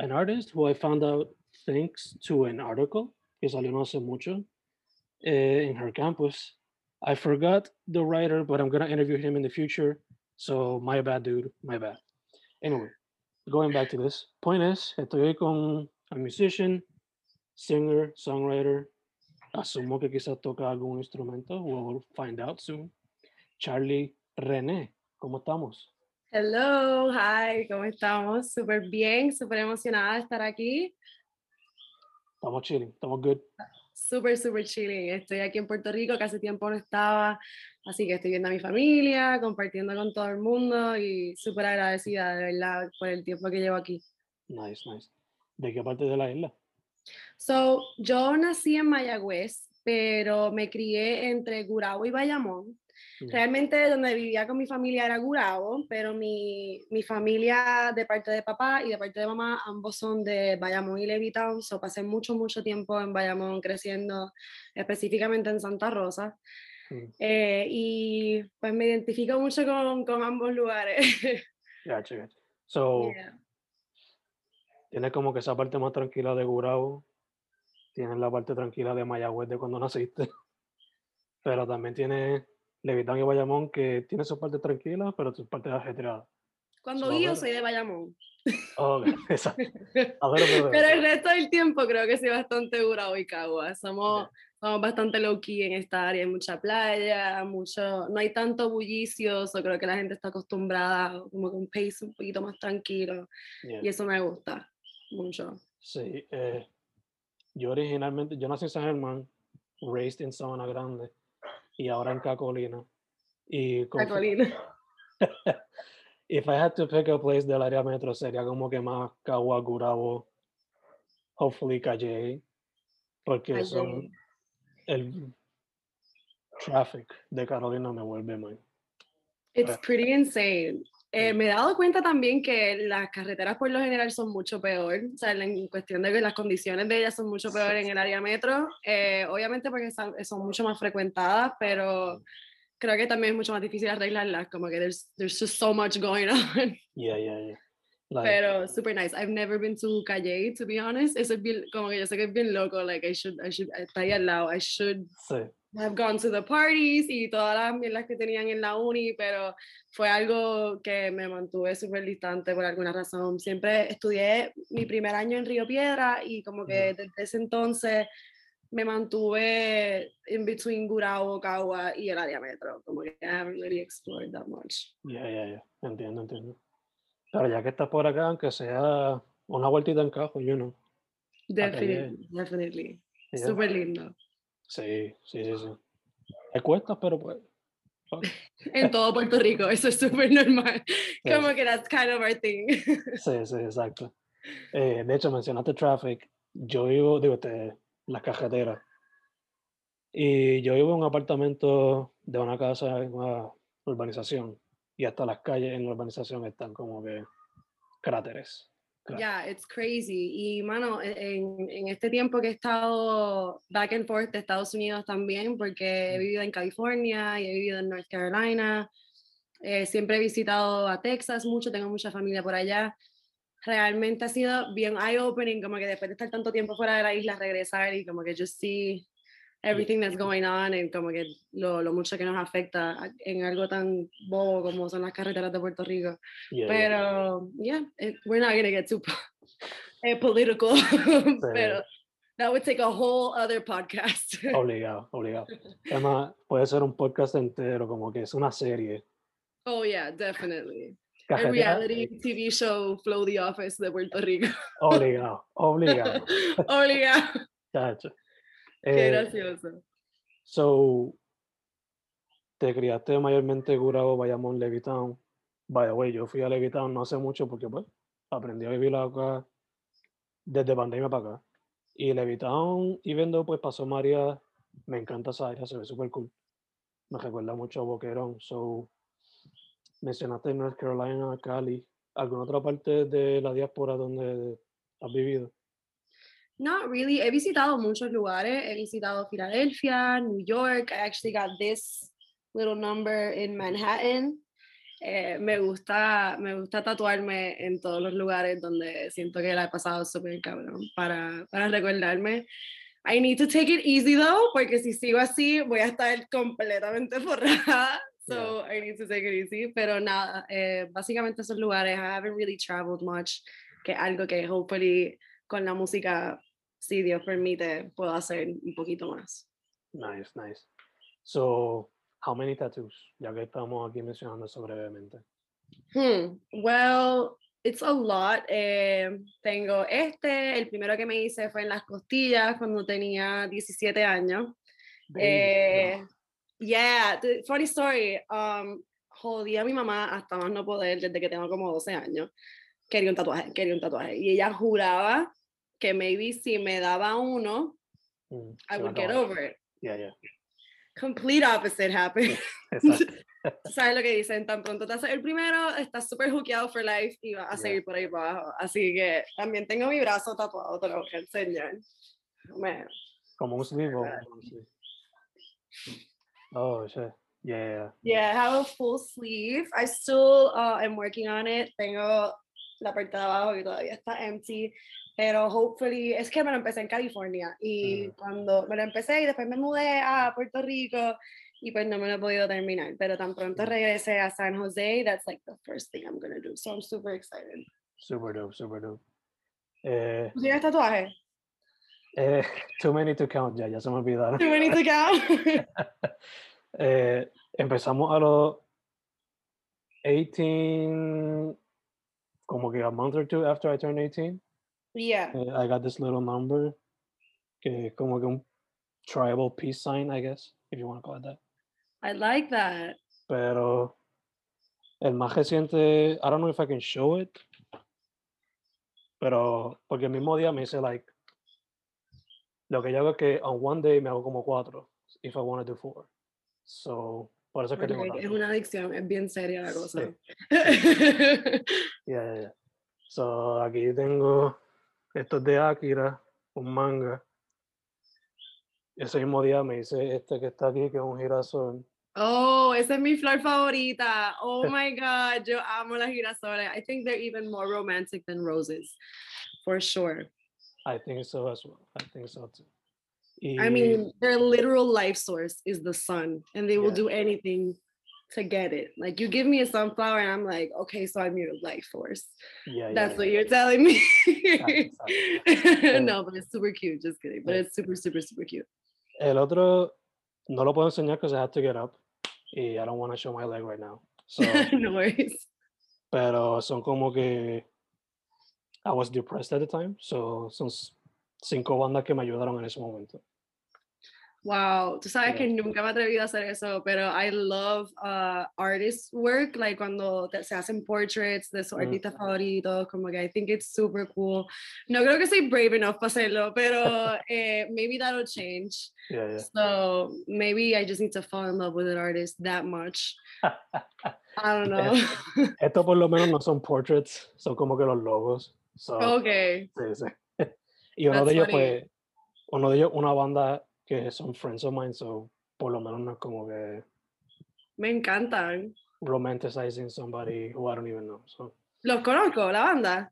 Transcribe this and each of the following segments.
an artist who I found out thanks to an article que salió no hace mucho eh, in her campus. I forgot the writer, but I'm gonna interview him in the future. So my bad, dude, my bad. Anyway, going back to this. Point is, estoy con a musician, singer, songwriter. Asumo que quizás toca algún instrumento. We'll find out soon. Charlie René, ¿cómo estamos? Hello, hi, ¿cómo estamos? Súper bien, súper emocionada de estar aquí. Estamos chilling, estamos good. Súper, súper chilling. Estoy aquí en Puerto Rico, que hace tiempo no estaba, así que estoy viendo a mi familia, compartiendo con todo el mundo y súper agradecida de verdad por el tiempo que llevo aquí. Nice, nice. ¿De qué parte de la isla? So, yo nací en Mayagüez, pero me crié entre Gurabo y Bayamón. Realmente donde vivía con mi familia era Gurabo, pero mi, mi, familia de parte de papá y de parte de mamá, ambos son de Bayamón y Levittown, so pasé mucho, mucho tiempo en Bayamón creciendo, específicamente en Santa Rosa. Mm. Eh, y pues me identifico mucho con, con ambos lugares. Gotcha, gotcha. So, Yeah. tienes como que esa parte más tranquila de Gurabo, tienes la parte tranquila de Mayagüez de cuando naciste, pero también tienes Levitán y Bayamón que tiene su parte tranquila, pero sus partes ajetreadas. Cuando ver. soy de Bayamón. Oh, exacto. A ver, a ver. Pero el resto del tiempo creo que soy bastante Gurabo y Cagua. Somos, somos bastante low key en esta área, hay mucha playa, mucho, no hay tanto bullicio, so creo que la gente está acostumbrada como con un pace un poquito más tranquilo Yeah. y eso me gusta mucho. Sí, eh, yo originalmente, yo nací en San Germán, raised en Sabana Grande y ahora en Cacolina. Y Cacolina. if I had to pick a place del área metro sería como que más Cagua, hopefully Calle, porque son Calle. el traffic de Carolina me vuelve mal. It's pretty insane. Eh, me he dado cuenta también que las carreteras por lo general son mucho peor, o sea, en cuestión de que las condiciones de ellas son mucho peor en el área metro, eh, obviamente porque son, son mucho más frecuentadas, pero creo que también es mucho más difícil arreglarlas, como que there's, there's just so much going on, Yeah, yeah, yeah. Like, pero super nice. I've never been to Calle, to be honest, eso es bien, como que yo sé que es bien loco, like I should, I should, está ahí al lado, I should sí, I've gone to the parties y todas las mierdas que tenían en la uni, pero fue algo que me mantuve súper distante por alguna razón. Siempre estudié mi primer año en Río Piedra y como que desde ese entonces me mantuve in between Gurabo, Cagua y el área metro. Como que I haven't really explored that much. yeah, yeah, yeah. Entiendo, entiendo. Pero ya que estás por acá, aunque sea una vueltita en cajo, you know. Definitely, definitely. Súper lindo. Sí, sí, sí, sí. Me cuesta, pero pues. En todo Puerto Rico, eso es súper normal. Sí. Como que that's kind of our thing. Sí, sí, exacto. Eh, de hecho, mencionaste traffic. Yo vivo, digo, este, las cajeteras. Y yo vivo en un apartamento de una casa en una urbanización. Y hasta las calles en la urbanización están como que cráteres. Claro. Yeah, it's crazy. Y, mano, en, en este tiempo que he estado back and forth de Estados Unidos también, porque he vivido en California y he vivido en North Carolina, eh, siempre he visitado a Texas mucho, tengo mucha familia por allá. Realmente ha sido bien eye-opening, como que después de estar tanto tiempo fuera de la isla, regresar y como que just see everything that's going on y como que lo, lo mucho que nos afecta en algo tan bobo como son las carreteras de Puerto Rico. Yeah. Pero, yeah, it, we're not gonna get too eh, political, pero that would take a whole other podcast. Obligado, obligado. Además, puede ser un podcast entero, como que es una serie. oh yeah, definitely. A reality TV show, Flow the Office de Puerto Rico. Obligado, obligado. Obligado. Chacho. Qué Eh, gracioso. So, te criaste mayormente Gurabo, Bayamón, Levitown. By the way, yo fui a Levitown no hace mucho porque pues aprendí a vivir acá desde pandemia para acá. Y Levitown, y viendo pues pasó María, me encanta esa área, se ve súper cool. Me recuerda mucho a Boquerón. So, mencionaste North Carolina, Cali. ¿Alguna otra parte de la diáspora donde has vivido? Not really. He visitado muchos lugares. He visitado Filadelfia, New York. I actually got this little number in Manhattan. Eh, me gusta, me gusta tatuarme en todos los lugares donde siento que la he pasado súper cabrón para, para recordarme. I need to take it easy though, porque si sigo así voy a estar completamente forrada. So I need to take it easy. Pero nada, eh, básicamente esos lugares, I haven't really traveled much, que algo que hopefully con la música, si Dios permite, puedo hacer un poquito más. Nice, nice. So, how many tattoos? Ya que estamos aquí mencionando eso brevemente. Hmm, Well, it's a lot. Eh, tengo este, el primero que me hice fue en las costillas cuando tenía 17 años. Eh, yeah, funny story. Um, jodí a mi mamá hasta más no poder desde que tengo como 12 años. Quería un tatuaje, quería un tatuaje. Y ella juraba que maybe si me daba uno, Mm, I would get over it. Yeah, yeah. Complete opposite happened. Exacto. ¿Sabes lo que dicen? Tan pronto te haces el primero, estás súper hookeado for life y vas a Yeah. seguir por ahí para abajo. Así que también tengo mi brazo tatuado, te lo voy a enseñar. Man, Como un sleeve o un sleeve. Oh, shit. Yeah. Yeah, I have a full sleeve. I still uh, am working on it. Tengo la parte de abajo que todavía está empty, pero hopefully, es que me lo empecé en California y Ujú. cuando me lo empecé y después me mudé a Puerto Rico y pues no me lo he podido terminar, pero tan pronto Ujú. regrese a San Jose, that's like the first thing I'm gonna do. So I'm super excited. Super dope, super dope. Eh, ¿Tú tienes tatuaje? eh, too many to count, ya, ya se me olvidaron. Too many to count. Eh, empezamos a los 18, como que a month or two after I turned 18. Yeah. eh, I got this little number, que como que un tribal peace sign, I guess, if you want to call it that. I like that. Pero el más reciente, I don't know if I can show it, pero porque el mismo día me hice like, lo que yo hago es que on one day me hago como cuatro, if I want to do four. So, por eso es que tengo es una adicción, es bien seria la cosa. Yeah, yeah, yeah. So, aquí tengo estos de Akira, un manga. Ese mismo día me hice este que está aquí, que es un girasol. Oh, esa es mi flor favorita. Oh my God, yo amo las girasoles. I think they're even more romantic than roses, for sure. I think so as well. I think so too. I Y- mean, their literal life source is the sun, and they will Yeah. do anything to get it. Like, you give me a sunflower, and I'm like, okay, so I'm your life force. yeah, yeah, That's yeah. what you're telling me. no, but it's super cute. Just kidding. But Yeah. it's super, super, super cute. El otro no lo puedo enseñar because I have to get up. Y I don't want to show my leg right now. So, no worries. pero son como que I was depressed at the time. So, son cinco bandas que me ayudaron en ese momento. Wow, tú sabes que nunca me he atrevido a hacer eso, pero I love uh, artist work, like cuando te- se hacen portraits de sus Mm. artistas favoritos, como que I think it's super cool. No creo que soy brave enough para hacerlo, pero eh, maybe that'll change. Yeah, yeah. So maybe I just need to fall in love with an artist that much. I don't know. Estos por lo menos no son portraits, son como que los logos. So, Okay. sí, sí. Y uno That's de ellos funny. fue, uno de ellos, una banda que son friends of mine, so por lo menos no es como que Me encantan. romanticizing somebody who I don't even know. So, Los conozco, la banda.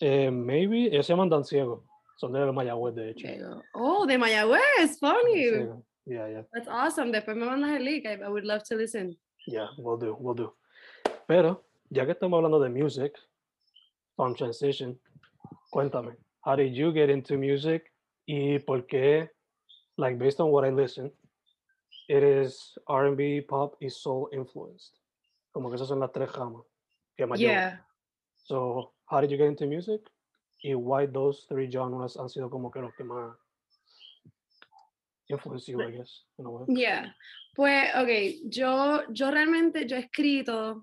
eh, maybe, ellos se llaman Dan Ciego, son de Mayagüez, de hecho. Oh, de Mayagüez, funny. Yeah, yeah. That's awesome. Después me mandas el link. I, I would love to listen. Yeah, we'll do, we'll do. Pero, ya que estamos hablando de music, from transition, cuéntame, how did you get into music y por qué, like based on what I listen, it is R&B, pop y soul influenced. Como que esas son las tres ramas que llevan. Yeah. So, how did you get into music? Y why those three genres han sido como que los que más influence you, I guess, in a way. Yeah. Pues, ok, yo, yo realmente, yo he escrito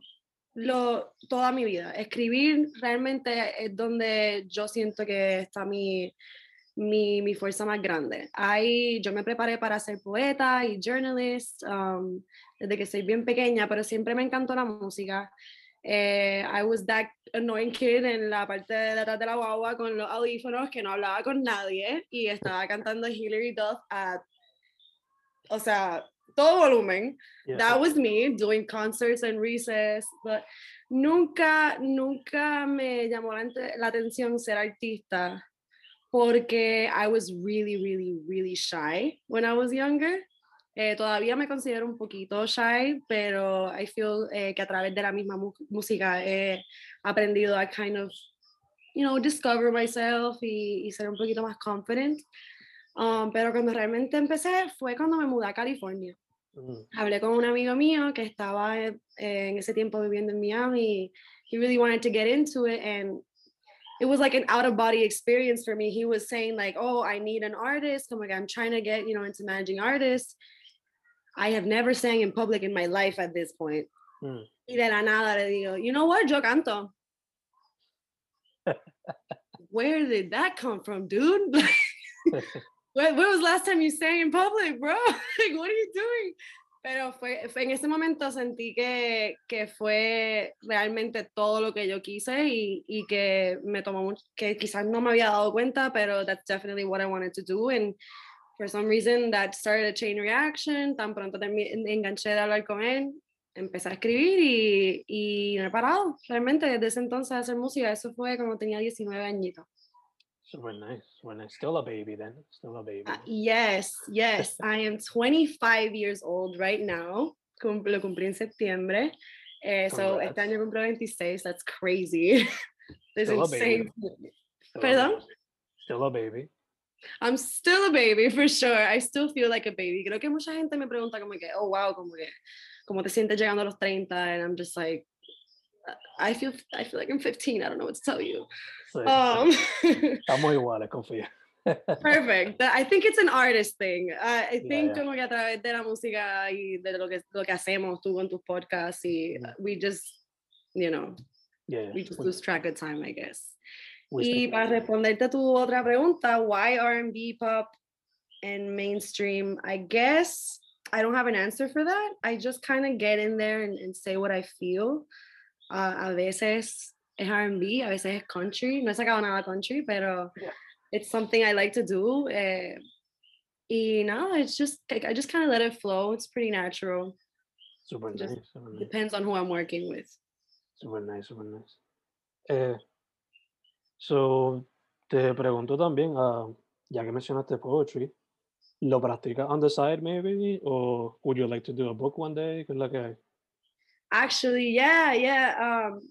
lo, toda mi vida. Escribir realmente es donde yo siento que está mi, mi, mi fuerza más grande. Ahí yo me preparé para ser poeta y journalist um, desde que soy bien pequeña, pero siempre me encantó la música. Eh, I was that annoying kid en la parte de atrás de la guagua con los audífonos que no hablaba con nadie y estaba cantando Hilary Duff a, o sea, todo volumen. Yeah. That was me doing concerts and recess, but nunca, nunca me llamó la, la atención ser artista porque I was really, really, really shy when I was younger. Eh, todavía me considero un poquito shy, pero I feel eh, que a través de la misma música he aprendido a kind of, you know, discover myself y, y ser un poquito más confident. Um, pero cuando realmente empecé fue cuando me mudé a California Mm, hablé con un amigo mío que estaba eh, en ese tiempo viviendo en Miami. He really wanted to get into it and it was like an out of body experience for me. He was saying like, "Oh, I need an artist. Como que I'm trying to get, you know, into managing artists." I have never sang in public in my life at this point. mm. Y de la nada le digo, "You know what? Yo canto." Where did that come from, dude? when, when was last time you sang in public, bro? like, what are you doing? Pero fue, fue en ese momento sentí que, que fue realmente todo lo que yo quise y, y que me tomó mucho, que quizás no me había dado cuenta, pero that's definitely what I wanted to do. And for some reason that started a chain reaction. Tan pronto enganché de hablar con él, empecé a escribir y, y no he parado. Realmente desde ese entonces hacer música, eso fue cuando tenía 19 añitos. Super nice, super nice. Still a baby then, still a baby. Uh, yes, yes. I am 25 years old right now. Cum- lo cumplí en septiembre. Eh, so este año cumplo 26. That's crazy. That's Still a baby. insane. Still a Perdón? baby. Still a baby. I'm still a baby for sure. I still feel like a baby. Creo que mucha gente me pregunta como que, oh wow, como que, ¿cómo te sientes llegando a los 30? And I'm just like, I feel, I feel like I'm 15. I don't know what to tell you. Sí. Um, iguales, confía. Perfect. I think it's an artist thing. I, I Yeah, think yeah. como que a través de la música y de lo que, lo que hacemos tú con tus podcasts y Yeah. we just, you know, Yeah, we just we- lose track of time, I guess. Y para responderte tu otra pregunta, why R&B, pop, and mainstream? I guess I don't have an answer for that. I just kind of get in there and, and say what I feel. Uh, a veces es R&B, a veces es country. No he sacado nada country, pero Yeah. it's something I like to do. Eh, y no, it's just like, I just kind of let it flow. It's pretty natural. Super nice, super nice. Depends on who I'm working with. Super nice, super nice. Eh, so, te pregunto también, ah, ya que mencionaste poetry, ¿lo practicas on the side maybe? Or would you like to do a book one day? ¿Qué es la que hay? Actually, yeah, yeah. Um,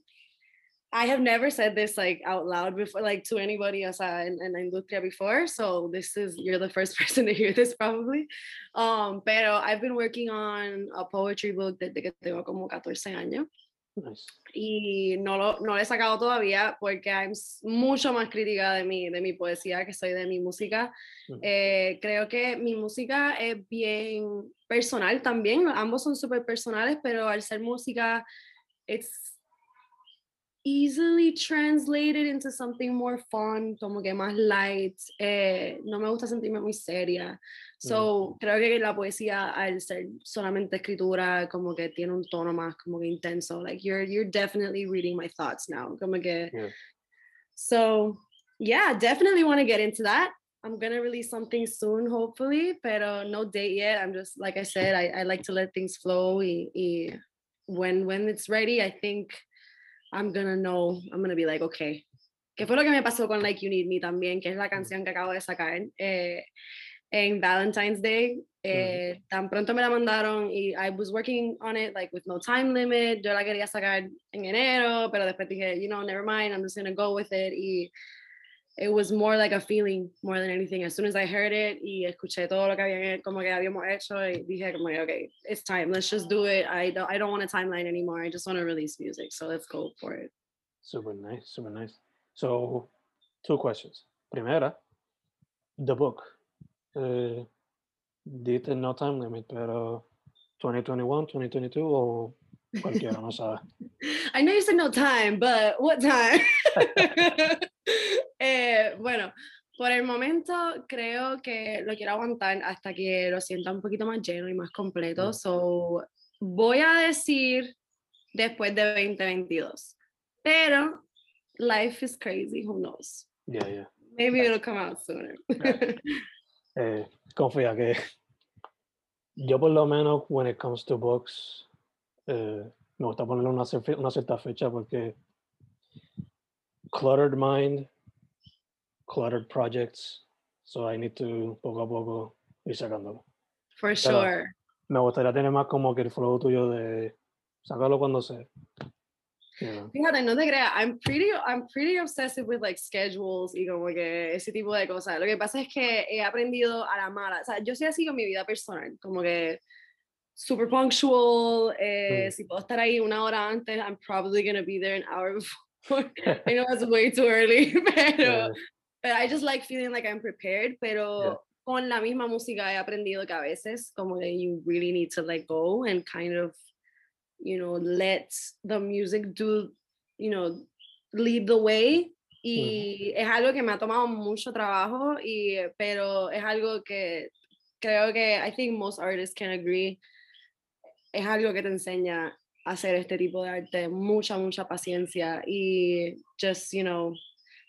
I have never said this like out loud before, like to anybody else in, in industria before. So this is you're the first person to hear this probably. Um, pero I've been working on a poetry book desde que tengo como 14 años Nice. y no lo, no lo he sacado todavía porque I'm mucho más crítica de mi, de mi poesía que soy de mi música. Mm. Eh, creo que mi música es bien personal también, ambos son súper personales, pero al ser música, it's easily translated into something more fun, como que más light. eh, no me gusta sentirme muy seria. So, creo que la poesía, al ser solamente escritura, como que tiene un tono más como que intenso. Like, you're, you're definitely reading my thoughts now. Como que. Yeah. So yeah, definitely want to get into that. I'm gonna release something soon, hopefully, but no date yet. I'm just like I said, I, I like to let things flow. Y, y when when it's ready, I think I'm gonna know. I'm gonna be like, okay. ¿Qué fue lo que me pasó con Like You Need Me también? Que es la canción que acabo de sacar eh, en Valentine's Day. Eh, mm. Tan pronto me la mandaron y I was working on it like with no time limit. Yo la quería sacar en enero, pero después dije, you know, never mind, I'm just gonna go with it. Y it was more like a feeling more than anything. As soon as I heard it y escuché todo lo que habían, como que habíamos hecho, y dije como, okay, it's time. Let's just do it. I don't, I don't want a timeline anymore. I just want to release music. So let's go for it. Super nice, super nice. So, two questions. Primera, the book. Uh, did no time limit, pero 2021, 2022 o cualquiera, no sabe. I know you said no time, but what time? Eh, bueno, por el momento creo que lo quiero aguantar hasta que lo sienta un poquito más lleno y más completo. So, voy a decir después de 2022. Pero life is crazy, who knows? Yeah, yeah. Maybe it'll come out sooner. eh, confía que yo por lo menos when it comes to books eh, me gusta ponerle una, una cierta fecha porque cluttered mind, cluttered projects. So I need to poco a poco ir sacándolo. For sure. me gustaría tener más como que el flow tuyo de sacarlo cuando sea. Fíjate, no te creas, I'm pretty, I'm pretty obsessive with like schedules y como que ese tipo de cosas. Lo que pasa es que he aprendido a la mala. O sea, yo soy así con mi vida personal, como que super punctual. Eh, mm. Si puedo estar ahí una hora antes, I'm probably gonna be there an hour before. I know it's way too early, pero, but I just like feeling like I'm prepared, pero con la misma música he aprendido que a veces como que you really need to let go and kind of, you know, let the music do, you know, lead the way. Y es algo que me ha tomado mucho trabajo, y, pero es algo que creo que I think most artists can agree. Es algo que te enseña hacer este tipo de arte, mucha, mucha paciencia y just, you know,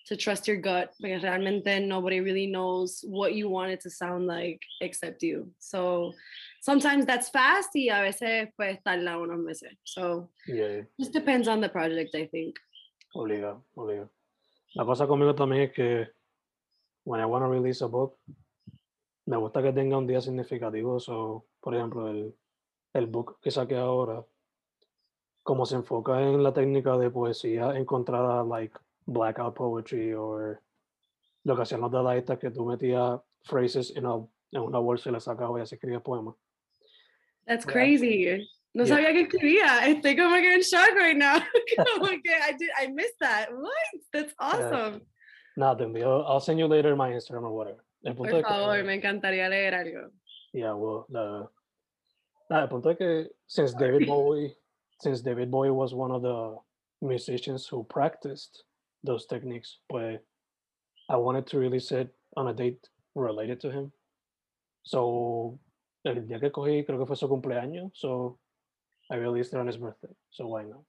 to trust your gut, porque realmente nobody really knows what you want it to sound like except you. So sometimes that's fast y a veces puede tarda unos meses. So yeah. just depends on the project, I think. Obliga, obliga. La cosa conmigo también es que when I want to release a book, me gusta que tenga un día significativo. So, por ejemplo, el, el book que saqué ahora, como se enfoca en la técnica de poesía encontrada, like blackout poetry, o lo que hacían los dadaístas, que tú metías phrases en, en una bolsa y sacabas y así escribías poemas. That's crazy. No sabía que escribía. Estoy como que en shock right now. como que I, did, I missed that. What? That's awesome. Nada, te envío. I'll send you later my Instagram or whatever. El punto Por favor, que, me encantaría leer algo. Yeah, well, the, nada, el punto es que since David Bowie since David Bowie was one of the musicians who practiced those techniques, but I wanted to release it on a date related to him. So el día que cogí, creo que fue su cumpleaños, so I released it on his birthday. So why not?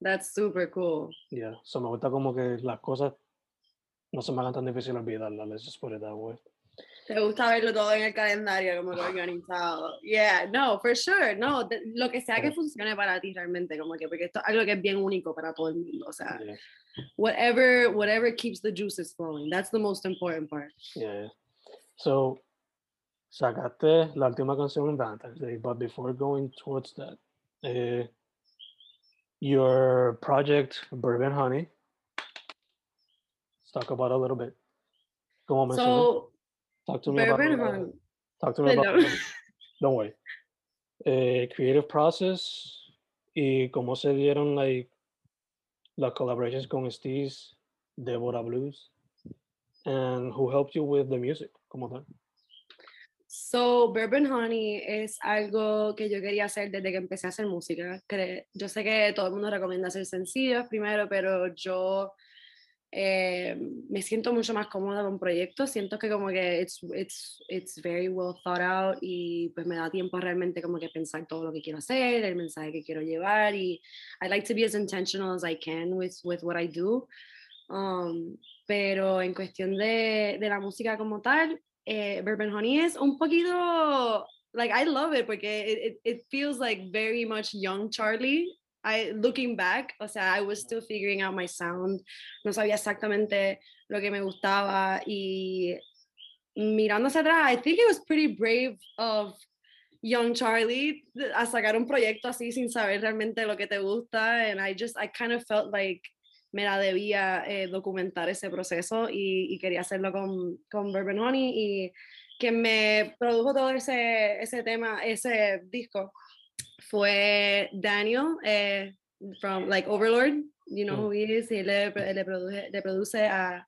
That's super cool. Yeah, so me gusta como que las cosas no se me hagan tan difícil olvidarlas. Let's just put it that way. Te gusta verlo todo en el calendario, como lo organizado. Yeah, no, for sure. No, lo que sea que funcione para ti realmente, como que, porque esto es algo que es bien único para todo el mundo. O sea, whatever, whatever keeps the juices flowing. That's the most important part. Yeah. So, sacaste la última canción en Valentine's Day, but before going towards that, uh, your project, Bourbon Honey, let's talk about a little bit. Como mencioné. So, Talk to me about it. Talk to me about. Don't worry. Eh, creative process y cómo se dieron like las collaborations con Steez, Deborah Blues, and who helped you with the music, como tal. So, Bourbon Honey es algo que yo quería hacer desde que empecé a hacer música. Yo sé que todo el mundo recomienda hacer sencillos primero, pero yo eh, me siento mucho más cómoda con proyectos, siento que como que it's, it's, it's very well thought out y pues me da tiempo realmente como que pensar todo lo que quiero hacer, el mensaje que quiero llevar y I like to be as intentional as I can with, with what I do. Um, pero en cuestión de, de, la música como tal, eh, Bourbon Honey es un poquito, like, I love it porque it, it, it feels like very much young Charlie. I, looking back, o sea, I was still figuring out my sound, no sabía exactamente lo que me gustaba y mirando hacia atrás, I think it was pretty brave of young Charlie a sacar un proyecto así sin saber realmente lo que te gusta and I just I kind of felt like me la debía eh, documentar ese proceso y, y, quería hacerlo con, con Bourbon Honey y quien me produjo todo ese, ese tema, ese disco fue Daniel eh, from like Overlord, you know mm. who he is, y le, le, produce, le produce a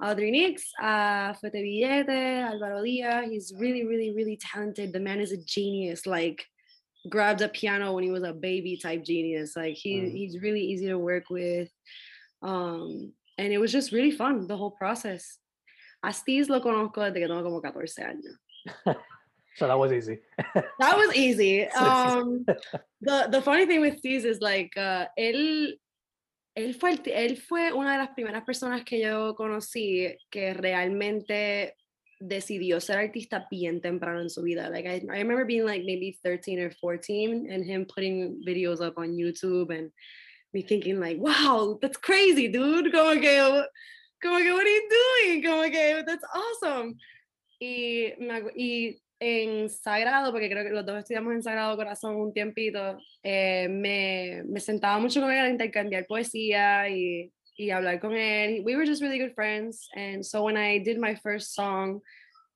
Audrey Nix, a Fete Villete, Álvaro Díaz. He's really, really, really talented. The man is a genius. Like, grabbed a piano when he was a baby type genius. Like, he, mm. he's really easy to work with. Um, and it was just really fun, the whole process. A Steez lo conozco desde que tengo como 14 años. so that was easy. that was easy. Um, the, the funny thing with Steez is like, uh, él él fue, él fue una de las primeras personas que yo conocí que realmente decidió ser artista bien temprano en su vida. Like I, I remember being like maybe 13 or 14 and him putting videos up on YouTube and me thinking like, wow, that's crazy, dude. Como que, como que, what are you doing? Como que, that's awesome. Y, y en Sagrado, porque creo que los dos estudiamos en Sagrado Corazón un tiempito, eh, me, me, sentaba mucho con él a intercambiar poesía y, y hablar con él. We were just really good friends. And so when I did my first song,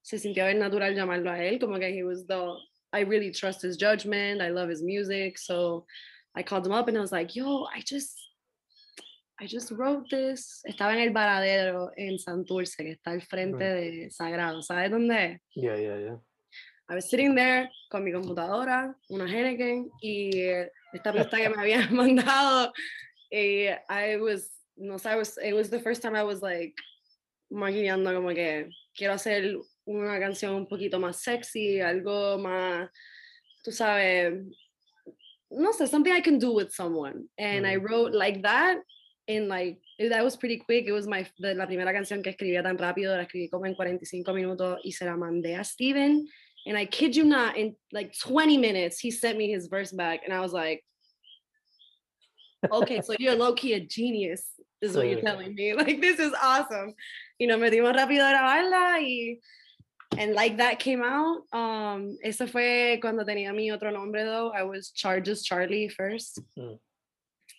se sintió bien natural llamarlo a él, como que he was the, I really trust his judgment, I love his music. So I called him up and I was like, yo, I just, I just wrote this. Estaba en el Varadero en Santurce, que está al frente de Sagrado. ¿Sabes dónde es? Yeah, yeah, yeah. I was sitting there con mi computadora, una Henneken y esta pista que me habían mandado. Y I was, no sé, was, it was the first time I was like maquinando como que quiero hacer una canción un poquito más sexy, algo más, tú sabes, no sé, something I can do with someone. And mm. I wrote like that in like, that was pretty quick. It was my, la primera canción que escribía tan rápido, la escribí como en 45 minutos y se la mandé a Steven and I kid you not, in like 20 minutes, he sent me his verse back. And I was like, okay, so you're low key a genius, is what you're telling me. Like, this is awesome. You know, me dimos rápido a grabarla y. And like that came out. Um, eso fue cuando tenía mi otro nombre, though. I was Charges Charlie first. Mm.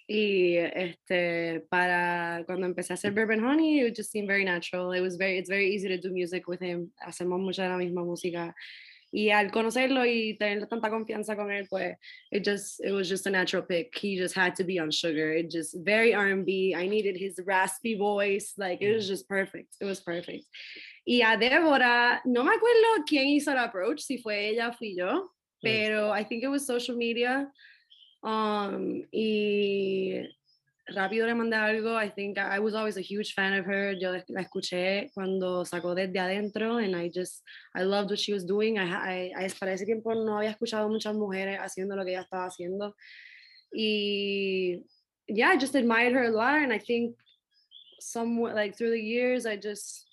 Y este, para cuando empecé a hacer Bourbon Honey, it just seemed very natural. It was very, it's very easy to do music with him. Hacemos mucha de la misma música. Y al conocerlo y tener tanta confianza con él, pues, it just, it was just a natural pick. He just had to be on sugar. It just very R&B. I needed his raspy voice. Like, it was just perfect. It was perfect. Y a Débora, no me acuerdo quién hizo el approach, si fue ella o fui yo, pero I think it was social media. Um, y rápido le mandé algo. I think I was always a huge fan of her. Yo la escuché cuando sacó desde adentro and I just, I loved what she was doing. I, I, para ese tiempo no había escuchado muchas mujeres haciendo lo que ella estaba haciendo. Y yeah, I just admired her a lot and I think somewhat like through the years, I just,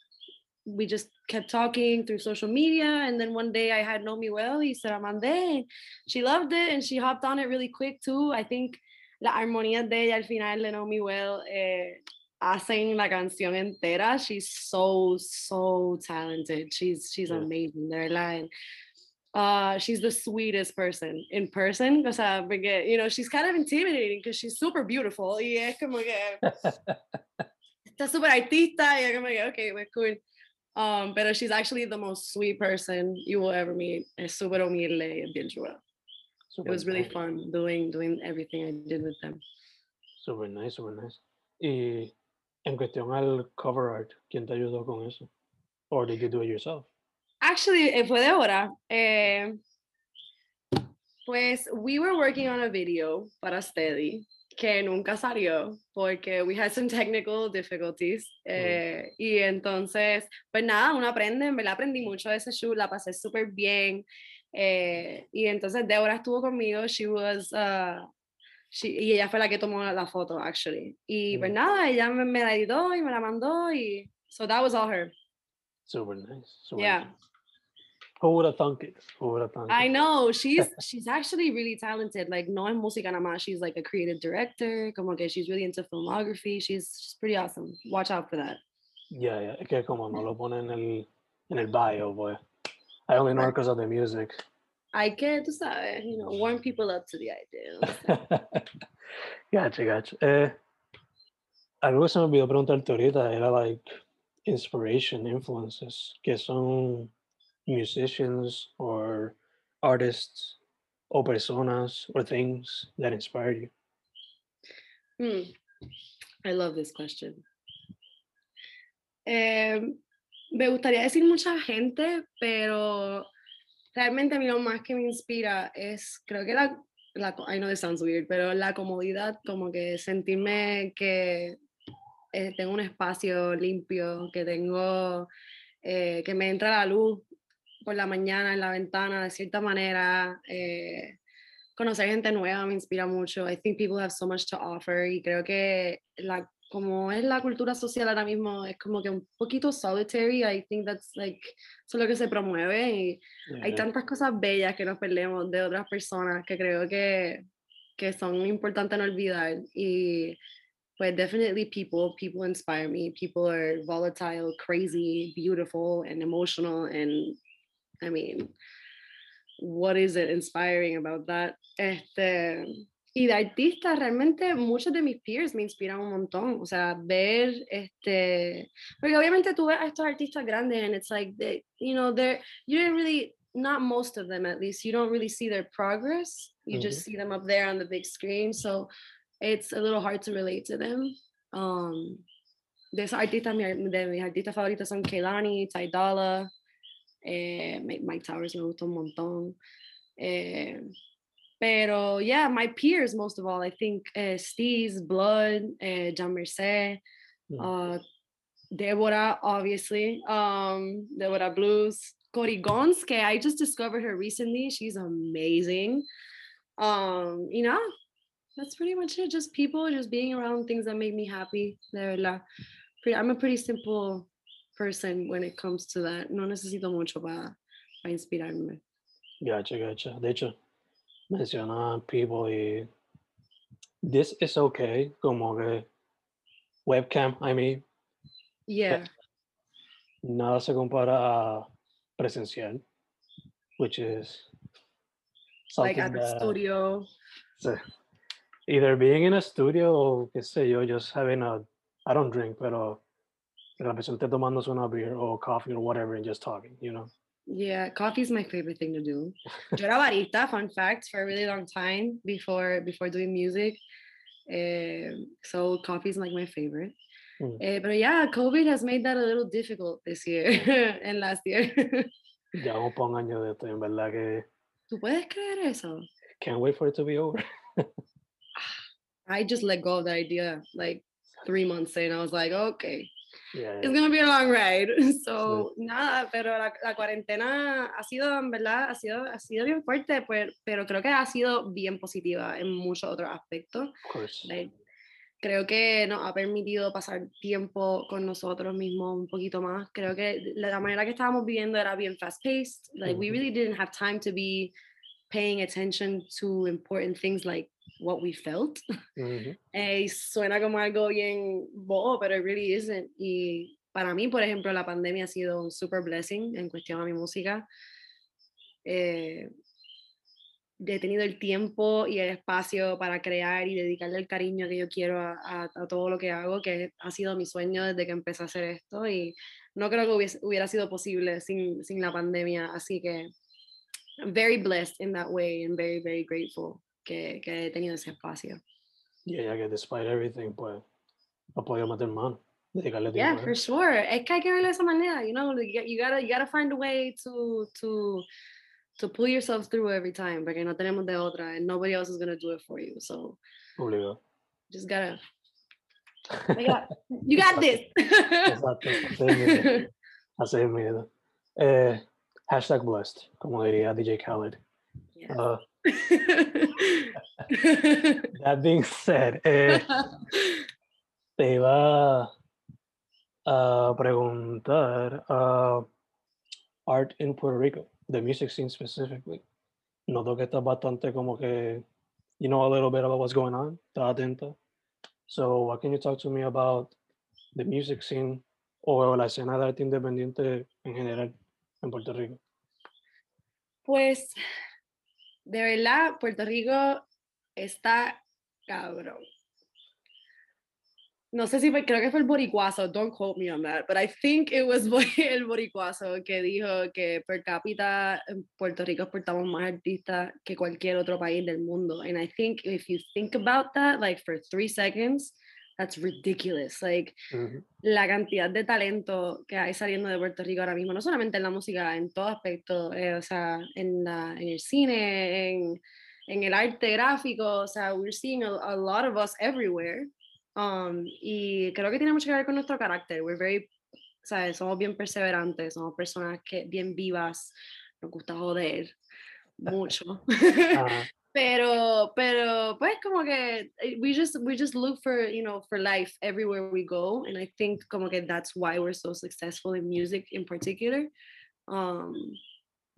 we just kept talking through social media and then one day I had Nomi well, he said, "I'm on Amande. She loved it and she hopped on it really quick too. I think las armonías de ella al final de Know Me Well eh, hacen la canción entera. She's so, so talented. She's, she's yeah. amazing, de verdad. uh, she's the sweetest person in person. O sea, porque, you know, she's kind of intimidating because she's super beautiful. Y es como que está súper artista. Y es como que, okay, we're cool. Um, pero she's actually the most sweet person you will ever meet. Es súper humilde y bien chula. Super it was really nice. fun doing doing everything I did with them. Super nice, super nice. Y en cuestión al cover art, ¿quién te ayudó con eso? Or did you do it yourself? Actually, eh, fue Débora. Eh, pues we were working on a video para Steady que nunca salió porque we had some technical difficulties mm. eh, y entonces pues nada uno aprende me la aprendí mucho de ese shoot la pasé súper bien eh, y entonces Débora estuvo conmigo, she was, uh, She, y ella fue la que tomó la foto, actually. Y pues Mm. nada, ella me, me la editó y me la mandó y so that was all her. Super nice. Super Yeah. nice. Who would have thunk it? Who would have thunk I it? know she's she's actually really talented. Like no en música nada más. She's like a creative director. Como que she's really into filmography. She's, she's pretty awesome. Watch out for that. Yeah, yeah. Es que como no lo pone en el, en el bio, pues. I only know her because of the music. Hay que, tú sabes, you know, warm people up to the idea. gotcha, gotcha. Eh, algo que se me olvidó preguntarte ahorita era like inspiration, influences, que son musicians or artists or personas or things that inspire you. Hmm. I love this question. Em, me gustaría decir mucha gente, pero realmente a mí lo más que me inspira es, creo que la, la I know this sounds weird, pero la comodidad, como que sentirme que eh, tengo un espacio limpio, que tengo, eh, que me entra la luz por la mañana en la ventana de cierta manera. eh, conocer gente nueva me inspira mucho. I think people have so much to offer y creo que la, como es la cultura social ahora mismo, es como que un poquito solitary. I think that's like, eso es lo que se promueve y hay Yeah. tantas cosas bellas que nos perdemos de otras personas que creo que, que son importantes no olvidar. Y pues definitely people, people inspire me. People are volatile, crazy, beautiful and emotional and I mean, what is it inspiring about that? Este, y de artistas, realmente muchos de mis peers me inspiran un montón. O sea, ver, este, porque obviamente tú ves a estos artistas grandes and it's like, they, you know, they're, you didn't really, not most of them at least, you don't really see their progress. You just see them up there on the big screen. So it's a little hard to relate to them. Um, de esos artistas, de mis artistas favoritos son Kehlani, Ty Dolla, eh, Mike, Towers me gusta un montón. Eh, pero yeah, my peers most of all, I think uh, Steve's, Blood, uh, John Merced, Mm. uh, Deborah, obviously, um, Deborah Blues, Cody Gons, que I just discovered her recently. She's amazing. Um, you know, that's pretty much it. Just people, just being around things that make me happy. I'm a pretty simple person when it comes to that. No necesito mucho para inspirarme. Gotcha, gotcha. De hecho, menciona people y this is okay, como que webcam, I mean, Yeah. nada se compara a presencial, which is Like at the studio. either being in a studio o qué sé yo, just having a, I don't drink, pero la persona esté tomándose una beer or coffee or whatever and just talking, you know? Yeah, coffee is my favorite thing to do. Yo era barista, fun fact, for a really long time before before doing music. Eh, so coffee is like my favorite. Mm. Eh, but yeah, COVID has made that a little difficult this year and last year. Ya vamos para un año de esto, en verdad que ¿Tú puedes creer eso? can't wait for it to be over. I just let go of the idea like three months in. I was like, okay, Yeah, it's gonna be a long ride. So nada, pero la, la cuarentena ha sido, en verdad, ha sido, ha sido bien fuerte, pues, pero creo que ha sido bien positiva en muchos otros aspectos. Like, creo que nos ha permitido pasar tiempo con nosotros mismos un poquito más. Creo que la, manera que estábamos viviendo era bien fast paced. Like we really didn't have time to be paying attention to important things like what we felt. Eh, y suena como algo bien bobo, pero it really isn't. Y para mí, por ejemplo, la pandemia ha sido un super blessing en cuestión a mi música. Eh, he tenido el tiempo y el espacio para crear y dedicarle el cariño que yo quiero a, a- a todo lo que hago, que ha sido mi sueño desde que empecé a hacer esto y no creo que hubiese- hubiera sido posible sin, sin la pandemia, así que I'm very blessed in that way and very, very grateful que, que he tenido ese espacio. Yeah, yeah, que despite everything, pues, ha podido meter mano, dedicarle Yeah, tiempo. a for sure. Es que hay que verlo de esa manera, you know, you, got- you gotta, you gotta find a way to, to, to pull yourself through every time, porque no tenemos de otra, and nobody else is gonna do it for you, so Obligado. just gotta, you got, you got this. Exacto, así mismo. Eh, hashtag blessed, como diría DJ Khaled. Yes. Ah, That being said, eh, te iba a preguntar uh, art in Puerto Rico, the music scene specifically. Noto que estás bastante como que, you know a little bit about what's going on, estás atenta. So, what can you talk to me about the music scene o la escena de arte independiente en general en Puerto Rico? Pues, de verdad, Puerto Rico está cabrón. No sé si fue, creo que fue el boricuazo, don't quote me on that, but I think it was el boricuazo que dijo que per cápita en Puerto Rico exportamos más artistas que cualquier otro país del mundo. And I think if you think about that, like for three seconds, that's ridiculous. Like Ujú. la cantidad de talento que hay saliendo de Puerto Rico ahora mismo, no solamente en la música, en todo aspecto, eh, o sea, en, la, en el cine, en, en el arte gráfico, o sea, we're seeing a, a lot of us everywhere. Um, y creo que tiene mucho que ver con nuestro carácter. We're very, ¿sabes? Somos bien perseverantes, somos personas que bien vivas, nos gusta joder mucho. Ajá. Pero pero pues como que eh, we just we just look for you know for life everywhere we go and i think como que that's why we're so successful in music in particular um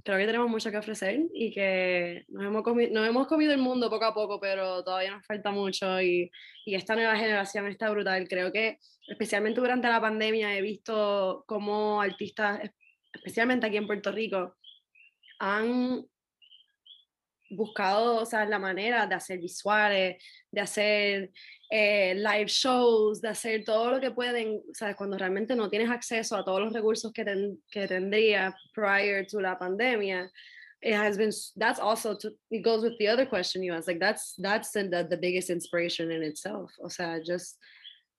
creo que tenemos mucho que ofrecer y que nos hemos, comi- nos hemos comido el mundo poco a poco, pero todavía nos falta mucho y, y esta nueva generación está brutal. Creo que especialmente durante la pandemia he visto cómo artistas, es- especialmente aquí en Puerto Rico, han buscado o sea, la manera de hacer visuales, de hacer eh, live shows, de hacer todo lo que pueden, sea, cuando realmente no tienes acceso a todos los recursos que, ten- que tendría prior to la pandemia. It has been, that's also, to, it goes with the other question you asked, like that's, that's the, the, biggest inspiration in itself. O sea, just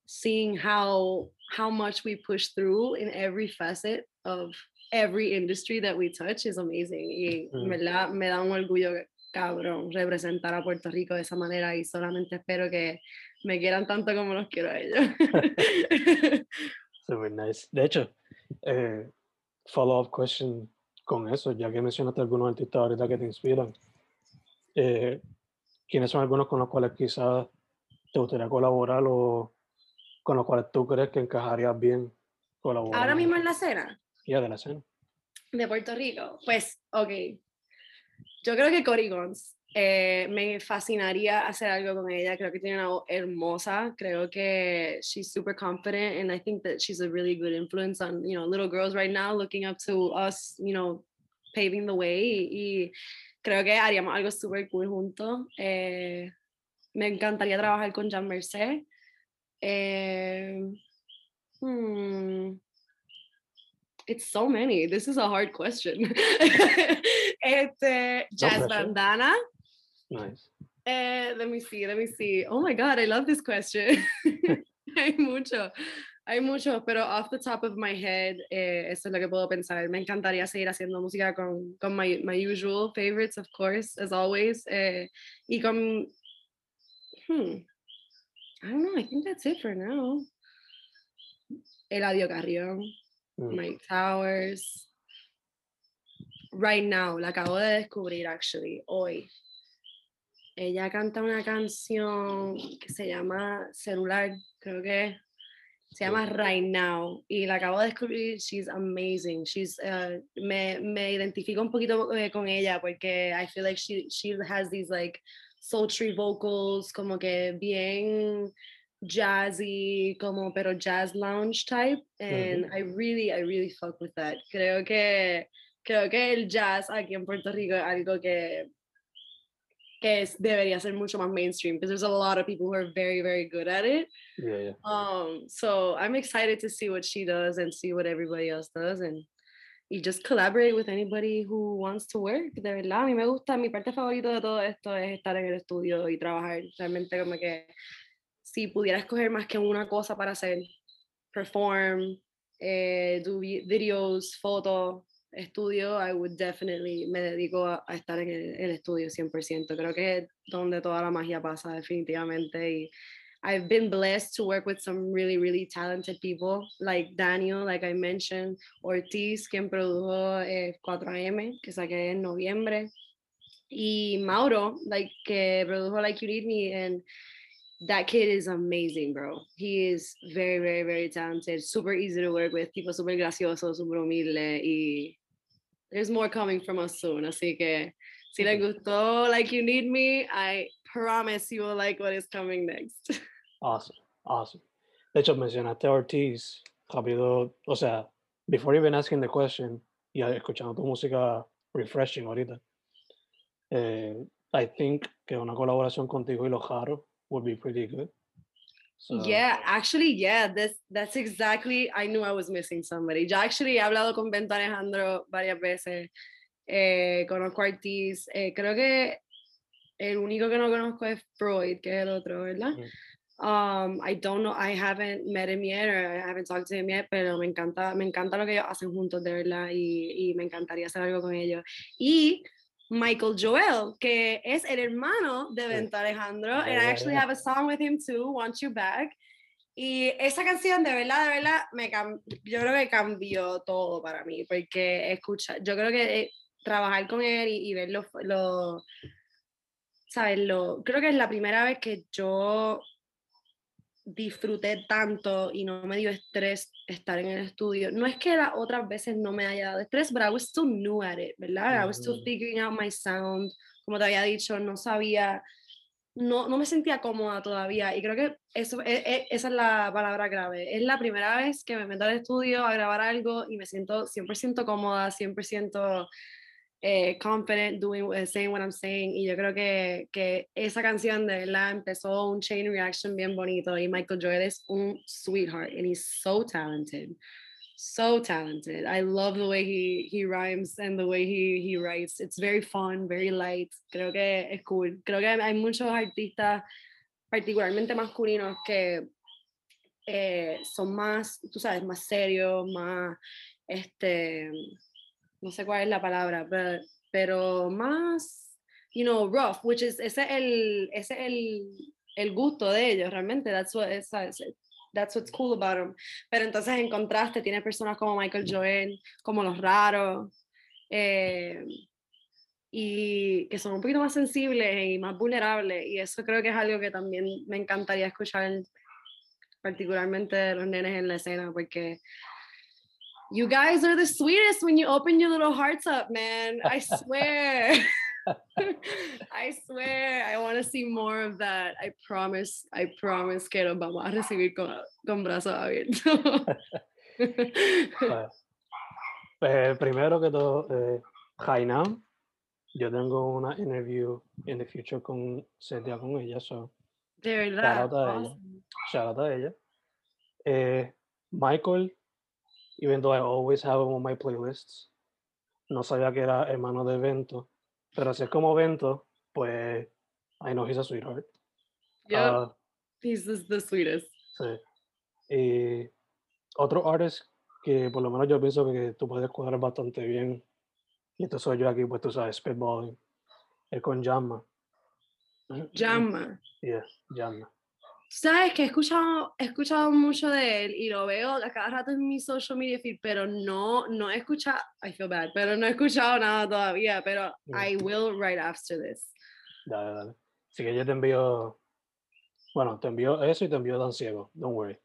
seeing how, how much we push through in every facet of every industry that we touch is amazing. Y Mm. verdad me da un orgullo cabrón representar a Puerto Rico de esa manera y solamente espero que me quieran tanto como los quiero a ellos. Super nice. De hecho, eh, follow-up question con eso, ya que mencionaste algunos artistas ahorita que te inspiran. eh, ¿Quiénes son algunos con los cuales quizás te gustaría colaborar o con los cuales tú crees que encajarías bien colaborar? Ahora mismo en la escena Ya, de la escena. de Puerto Rico, pues, ok. Yo creo que Cory Gonz, eh, me fascinaría hacer algo con ella. Creo que tiene una voz hermosa. Creo que she's super confident, and I think that she's a really good influence on you know little girls right now, looking up to us, you know, paving the way. Y creo que haríamos algo super cool juntos. Eh, me encantaría trabajar con Jean Mercé. Eh, hmm, it's so many. This is a hard question. este, Jazz pressure. Bandana. Nice. Eh, let me see, let me see. Oh my God, I love this question. hay mucho, hay mucho, pero off the top of my head, eh, eso es lo que puedo pensar. Me encantaría seguir haciendo música con, con my, my usual favorites, of course, as always. Eh, y con, hmm, I don't know, I think that's it for now. Eladio Carrión. Mm. Mike Towers. Right now, la acabo de descubrir, actually, hoy. Ella canta una canción que se llama Celular, creo que se llama Right Now, y la acabo de descubrir. She's amazing. She's, uh, me, me identifico un poquito eh, con ella porque I feel like she, she has these like sultry vocals, como que bien jazzy, como pero jazz lounge type, and I really, I really fuck with that. Creo que, creo que el jazz aquí en Puerto Rico es algo que, que es, debería ser mucho más mainstream, because there's a lot of people who are very, very good at it. Yeah, yeah. Um, so I'm excited to see what she does and see what everybody else does, and y just collaborate with anybody who wants to work. De verdad, a mí me gusta, mi parte favorita de todo esto es estar en el estudio y trabajar. Realmente como que si pudiera escoger más que una cosa para hacer, perform, eh, do vi- videos, fotos, estudio, I would definitely, me dedico a, a estar en el, el estudio 100%. Creo que es donde toda la magia pasa definitivamente y I've been blessed to work with some really, really talented people like Daniel, like I mentioned, Ortiz, quien produjo eh, 4AM, que saqué en noviembre. y Mauro, like, que produjo Like You Need Me, and that kid is amazing, bro. He is very, very, very talented, super easy to work with, tipo super gracioso, super humilde, y there's more coming from us soon, así que si le gustó Like You Need Me, I promise you will like what is coming next. Awesome, awesome. De hecho, mencionaste a Ortiz, rápido, o sea, before even asking the question, y escuchando tu música refreshing ahorita, eh, I think que una colaboración contigo y los would be pretty good. So, yeah, actually, yeah, that's, that's exactly, I knew I was missing somebody. Yo actually he hablado con Bento Alejandro varias veces, eh, conozco a Ortiz, eh, creo que el único que no conozco es Freud, que es el otro, ¿verdad? Mm. Um, I don't know, I haven't met him yet, or I haven't talked to him yet, pero me encanta, me encanta lo que ellos hacen juntos, de verdad, y, y me encantaría hacer algo con ellos. Y Michael Joel, que es el hermano de Bento Alejandro, and I actually have a song with him too, Want You Back. Y esa canción, de verdad, de verdad, me yo creo que cambió todo para mí, porque escucha, yo creo que eh, trabajar con él y, y ver lo, ¿sabes? Lo, creo que es la primera vez que yo disfruté tanto y no me dio estrés estar en el estudio. No es que las otras veces no me haya dado estrés, but I was still new at it, ¿verdad? I was still figuring out my sound. Como te había dicho, no sabía, no, no me sentía cómoda todavía. Y creo que eso, e- e- esa es la palabra clave. Es la primera vez que me meto al estudio a grabar algo y me siento 100% cómoda, 100% eh, confident doing, saying what I'm saying. Y yo creo que, que esa canción de verdad empezó un chain reaction bien bonito. Y Michael Joel es un sweetheart and he's so talented. So talented. I love the way he, he rhymes and the way he, he writes. It's very fun, very light. Creo que es cool. Creo que hay muchos artistas, particularmente masculinos, que eh, son más, tú sabes, más serios, más, este, no sé cuál es la palabra, pero, pero más, you know, rough, which is, ese es el, ese es el, el gusto de ellos, realmente, that's what, ese- that's what's cool about them. Pero entonces en contraste tienes personas como Michael Joel, como Los Raros, eh, y que son un poquito más sensibles y más vulnerables, y eso creo que es algo que también me encantaría escuchar, particularmente de los nenes en la escena, porque You guys are the sweetest when you open your little hearts up, man. I swear. I swear. I want to see more of that. I promise. I promise que nos vamos a recibir con, con brazos abiertos. Bueno, primero que todo, eh, Hainam, yo tengo una interview in the future con Celia con ella, so De verdad. Shout out a ella. shout out a ella. Eh, Michael, even though I always have him on my playlists, no sabía que era hermano de Vento, pero si es como Vento, pues I know he's a sweetheart. Yep. Ah, he's the, the sweetest. sí. Y otro artist que por lo menos yo pienso que tú puedes cuadrar bastante bien, y esto soy yo aquí, pues tú sabes, spitballing, es con Jamma. Jamma. Yeah, Jamma. Sabes que he escuchado, he escuchado mucho de él y lo veo a cada rato en mi social media feed, pero no, no he escuchado, I feel bad, pero no he escuchado nada todavía, pero Mm. I will right after this. Dale, dale. Así que yo te envío, bueno, te envío eso y te envío Dan Ciego, don't worry.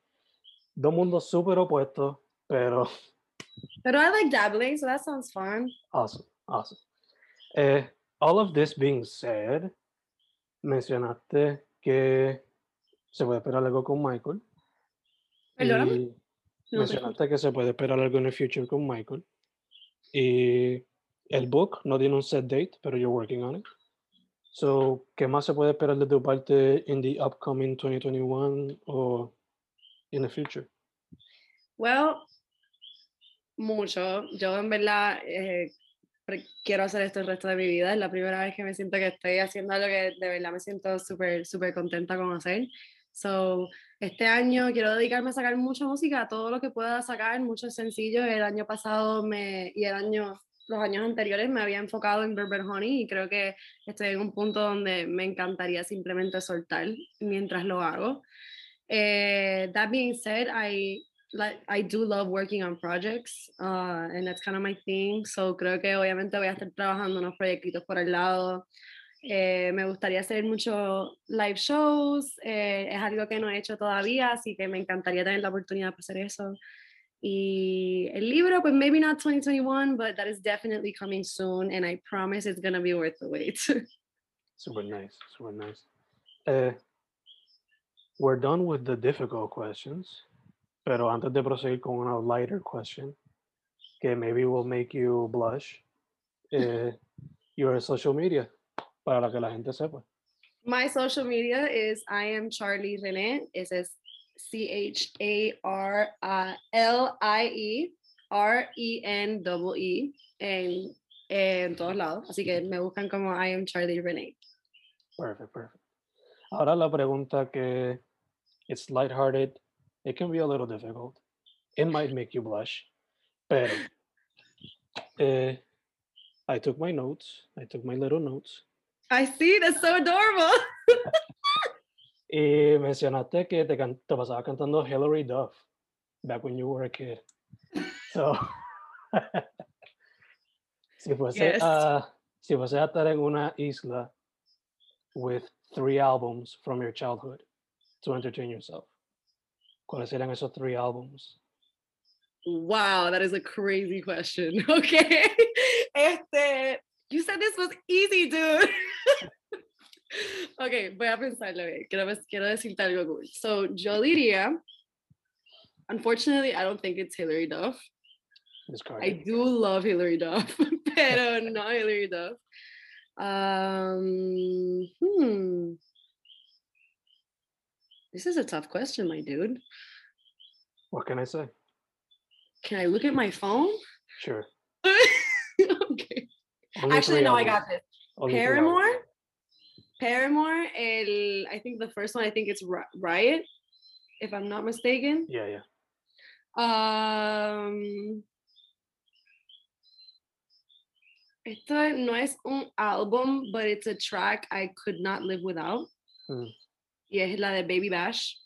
Dos mundos súper opuestos, pero Pero I like dabbling, so that sounds fun. awesome, awesome. Eh, all of this being said, mencionaste que se puede esperar algo con Michael. Perdóname. No te mencionaste que se puede esperar algo en el future con Michael. Y el book no tiene un set date, pero you're working on it. So, ¿qué más se puede esperar de tu parte in the upcoming 2021 o in the future? Well, mucho. Yo en verdad eh, quiero hacer esto el resto de mi vida. Es la primera vez que me siento que estoy haciendo algo que de verdad me siento súper, súper contenta con hacer. So, este año quiero dedicarme a sacar mucha música, todo lo que pueda sacar, muchos sencillos. El año pasado me, y el año, los años anteriores me había enfocado en Berber Honey y creo que estoy en un punto donde me encantaría simplemente soltar mientras lo hago. Eh, that being said, I like I do love working on projects, uh, and that's kind of my thing. So creo que obviamente voy a estar trabajando unos proyectitos por el lado. Eh, me gustaría hacer muchos live shows. Eh, es algo que no he hecho todavía, así que me encantaría tener la oportunidad de hacer eso. Y el libro, pues maybe not 2021, but that is definitely coming soon, and I promise it's gonna be worth the wait. super nice, super nice. Uh, we're done with the difficult questions, pero antes de proseguir con una lighter question, que maybe will make you blush, uh, your social media, para que la gente sepa. My social media is I am Charlie Rene. It says C H A R L I E R E N double E en, en todos lados. Así que me buscan como I am Charlie Rene. Perfect, perfect. Ahora la pregunta que it's lighthearted. It can be a little difficult. It might make you blush. Pero eh, I took my notes. I took my little notes. I see. That's so adorable. Y mencionaste que te, te pasabas cantando Hillary Duff back when you were a kid. So, si fuese, Yes. a, si fuese a estar en una isla with three albums from your childhood to entertain yourself, ¿cuáles serían esos three albums? Wow, that is a crazy question. Okay. Este, you said this was easy, dude. okay, voy a pensarlo bien. Quiero, quiero decirte algo cool. So, yo diría, unfortunately, I don't think it's Hillary Duff. I do love Hillary Duff, pero no Hillary Duff. Um, hmm. This is a tough question, my dude. What can I say? Can I look at my phone? Sure. okay. Only Actually, no, I got this. Three Paramore. Paramore. El, I think the first one. I think it's Riot, if I'm not mistaken. Yeah, yeah. Um, esto no es un álbum, but it's a track I could not live without. Mm. Y es la de Baby Bash.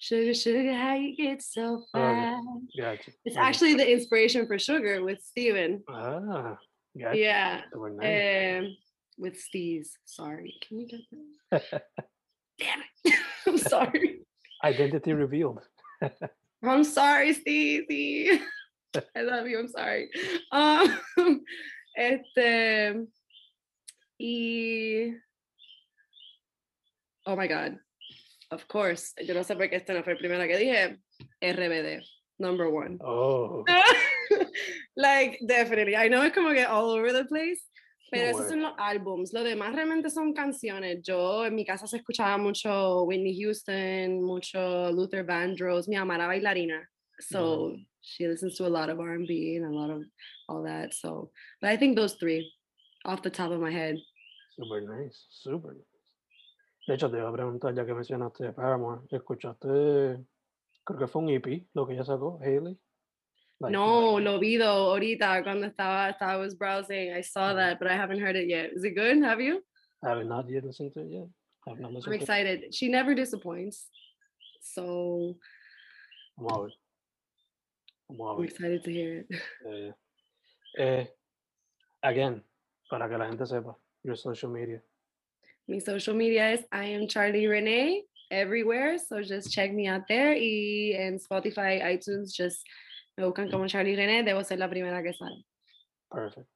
Sugar, sugar, how you get so fast. Gotcha. It's actually the inspiration for Sugar with Steven. Ah, gotcha. Yeah. Nice. Um, with Steez. Sorry. Can you get that? Damn it. I'm sorry. Identity revealed. I'm sorry, Steezy. I love you. I'm sorry. Um, este. Y. Oh my God. Of course. Yo no sé por qué esta no fue la primera que dije. RBD. Number one. Oh, like, definitely. I know it's como que all over the place. Pero esos son los álbums. Lo demás realmente son canciones. Yo en mi casa se escuchaba mucho Whitney Houston, mucho Luther Vandross. Mi mamá era bailarina. So she listens to a lot of R&B and a lot of all that. So, but I think those three off the top of my head. super nice, super nice. De hecho, te iba a preguntar, ya que mencionaste Paramore, ¿escuchaste, creo que fue un EP, lo que ella sacó, Hailey? Like, no, like, lo vi though, ahorita cuando estaba, estaba I was browsing. I saw that, but I haven't heard it yet. Is it good? Have you? I have not yet listened to it yet. I have not I'm listened to it. excited. She never disappoints. So Vamos a ver. Vamos a I'm excited to hear it. Eh, eh, again, para que la gente sepa, your social media. My social media is I am Charlie Renee everywhere. So just check me out there. Y en Spotify, iTunes, just me buscan como Charlie. Debo ser la primera que sale. Perfect.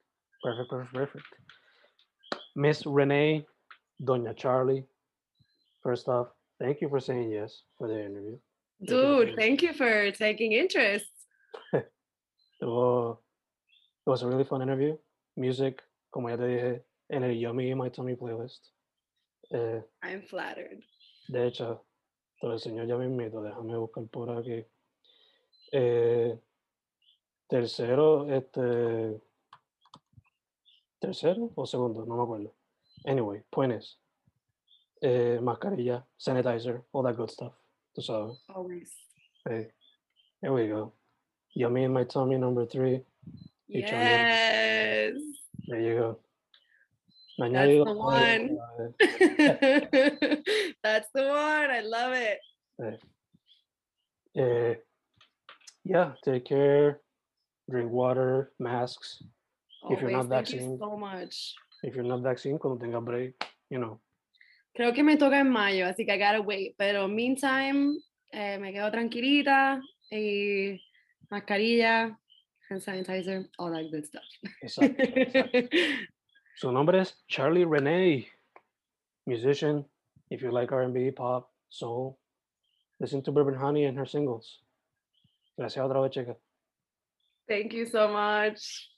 Perfect, perfect, perfect. Miss Renee, Doña Charlie, first off, thank you for saying yes for the interview. Dude, thank you for taking interest. It was a really fun interview. Music, como ya te dije, en el Yummy in My Tummy playlist. Eh, I'm flattered. de hecho, te lo enseño ya mismito, déjame buscar por aquí. Eh, tercero, este. Tercero o segundo, no me acuerdo. Anyway, point is. eh, mascarilla, sanitizer, all that good stuff. Tú sabes. Always. Hey, here we go. Yummy in my tummy, number three. Yes. There you go. Me That's the one. That's the one. I love it. eh, yeah, take care, drink water, masks. If you're not Always. Vaccinated. so much. If you're not vaccinated, cuando tenga break, you know. Creo que me toca en mayo, así que I gotta wait. Pero meantime, eh, me quedo tranquilita y mascarilla, hand sanitizer, all that good stuff. Exacto, exacto. Su nombre es Charlie Renee, musician. If you like R&B, pop, soul, listen to Bourbon Honey and her singles. Gracias otra vez, chica. Thank you so much.